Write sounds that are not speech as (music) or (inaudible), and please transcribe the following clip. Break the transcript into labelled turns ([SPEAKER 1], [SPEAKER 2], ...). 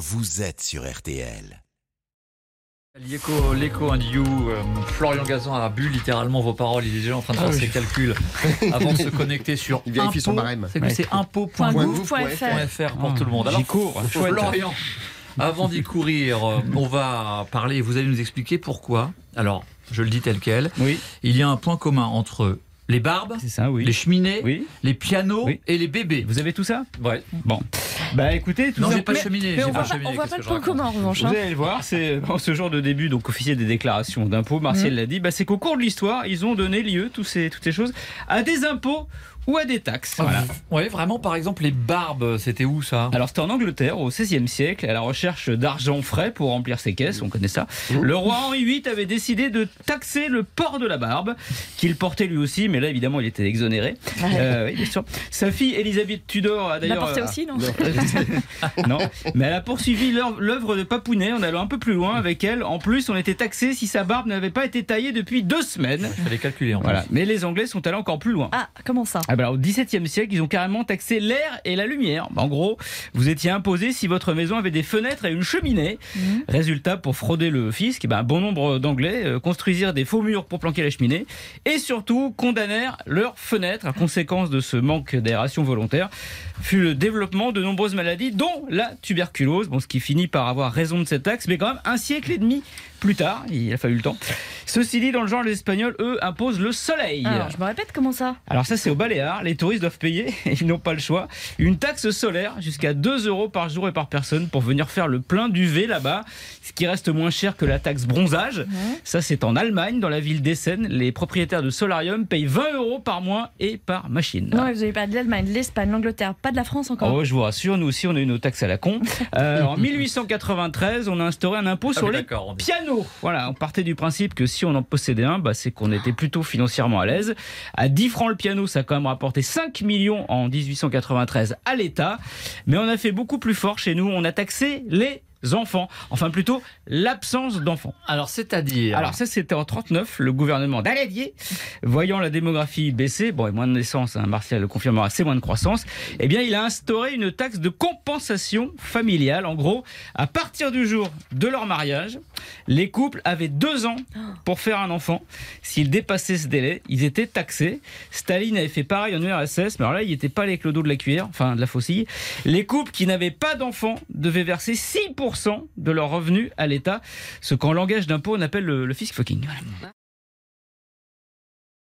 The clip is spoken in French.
[SPEAKER 1] vous êtes sur RTL.
[SPEAKER 2] L'écho, l'écho indiou, euh, Florian Gazan a bu littéralement vos paroles. Il est déjà en train de faire ses calculs (laughs) avant de se connecter sur
[SPEAKER 3] Il vérifie son barème.
[SPEAKER 2] C'est c'est impôt.gouv.fr
[SPEAKER 4] .gouv.fr.
[SPEAKER 2] pour tout le monde. Alors,
[SPEAKER 4] J'y cours.
[SPEAKER 2] Florian, avant d'y courir, euh, on va parler et vous allez nous expliquer pourquoi. Alors, je le dis tel quel.
[SPEAKER 4] Oui,
[SPEAKER 2] Il y a un point commun entre les barbes,
[SPEAKER 4] c'est ça, oui.
[SPEAKER 2] les cheminées,
[SPEAKER 4] Oui.
[SPEAKER 2] les pianos
[SPEAKER 4] Oui.
[SPEAKER 2] et les bébés.
[SPEAKER 4] Vous avez tout ça
[SPEAKER 2] Ouais.
[SPEAKER 4] Bon. Bah écoutez, tout
[SPEAKER 2] Non,
[SPEAKER 4] ça.
[SPEAKER 2] j'ai pas de cheminée.
[SPEAKER 5] On
[SPEAKER 2] pas
[SPEAKER 5] voit
[SPEAKER 2] de
[SPEAKER 5] pas,
[SPEAKER 2] cheminée,
[SPEAKER 5] on voit pas le point commun en revanche.
[SPEAKER 4] Vous
[SPEAKER 5] hein.
[SPEAKER 4] allez le voir, c'est (laughs) bon, ce genre de début, donc officier des déclarations d'impôts, Martial l'a dit, bah, c'est qu'au cours de l'histoire, ils ont donné lieu, tous ces, toutes ces choses, à des impôts ou à des taxes. Voilà.
[SPEAKER 2] Ouais, vraiment, par exemple, les barbes, c'était où ça?
[SPEAKER 4] Alors c'était en Angleterre au XVIe siècle, à la recherche d'argent frais pour remplir ses caisses, on connaît ça. Le roi Henri VIII avait décidé de taxer le port de la barbe, qu'il portait lui aussi, mais là évidemment il était exonéré. Euh, oui, bien sûr. Sa fille Elisabeth Tudor a
[SPEAKER 5] La
[SPEAKER 4] d'ailleurs...
[SPEAKER 5] portée
[SPEAKER 4] euh,
[SPEAKER 5] aussi, non
[SPEAKER 4] non, mais elle a poursuivi l'œuvre l'œuvre de Papounet en allant un peu plus loin avec elle. En plus, on était taxé si sa barbe n'avait pas été taillée depuis deux semaines.
[SPEAKER 2] Il fallait calculer en
[SPEAKER 4] Voilà.
[SPEAKER 2] plus.
[SPEAKER 4] Mais les Anglais sont allés encore plus loin.
[SPEAKER 5] Ah, comment ça?
[SPEAKER 4] Ah bah alors, au XVIIe siècle, ils ont carrément taxé l'air et la lumière. Bah, En gros, vous étiez imposé si votre maison avait des fenêtres et une cheminée.
[SPEAKER 5] Mhm.
[SPEAKER 4] Résultat, pour frauder le fisc, ben, un bon nombre d'Anglais euh, construisirent des faux murs pour planquer la cheminée et surtout condamnèrent leurs fenêtres. À conséquence de ce manque d'aération volontaire, fut le développement de nombreuses maladies, dont la tuberculose. Bon, ce qui finit par avoir raison de cette taxe, mais quand même un siècle et demi plus tard, il a fallu le temps. Ceci dit, dans le genre, les Espagnols, eux, imposent le soleil.
[SPEAKER 5] Alors, je me répète, comment ça?
[SPEAKER 4] Alors ça c'est au Baléares, les touristes doivent payer, et (laughs) ils n'ont pas le choix, une taxe solaire jusqu'à 2 euros par jour et par personne pour venir faire le plein d'UV là-bas, ce qui reste moins cher que la taxe bronzage. Ça c'est en Allemagne, dans la ville d'Essen, les propriétaires de solarium payent 20 euros par mois et par machine.
[SPEAKER 5] Non, vous avez pas de l'Allemagne, de l'Espagne, l'Angleterre, pas de la France encore.
[SPEAKER 4] Oh, je vous rassure, nous aussi on a eu nos taxes à la con. (laughs) Euh, en 1893, on a instauré un impôt
[SPEAKER 2] Ah
[SPEAKER 4] sur les
[SPEAKER 2] est-
[SPEAKER 4] piano. Voilà, on partait du principe que si on en possédait un, bah, c'est qu'on était plutôt financièrement à l'aise. À 10 francs le piano, ça a quand même rapporté 5 millions en 1893 à l'État. Mais on a fait beaucoup plus fort chez nous. On a taxé les enfants. Enfin, plutôt l'absence d'enfants.
[SPEAKER 2] Alors, c'est-à-dire.
[SPEAKER 4] Alors ça, c'était en 39, le gouvernement d'Aladier, voyant la démographie baisser, bon, et moins de naissances, hein, Martial le confirmera, c'est moins de croissance, eh bien, il a instauré une taxe de compensation familiale. En gros, à partir du jour de leur mariage, les couples avaient deux ans pour faire un enfant. S'ils dépassaient ce délai, ils étaient taxés. Staline avait fait pareil en URSS, mais alors là, il n'était pas avec le dos de la cuillère, enfin de la faucille. Les couples qui n'avaient pas d'enfants devaient verser 6% de leurs revenus à l'État, ce qu'en langage d'impôt on appelle le, fisc fucking.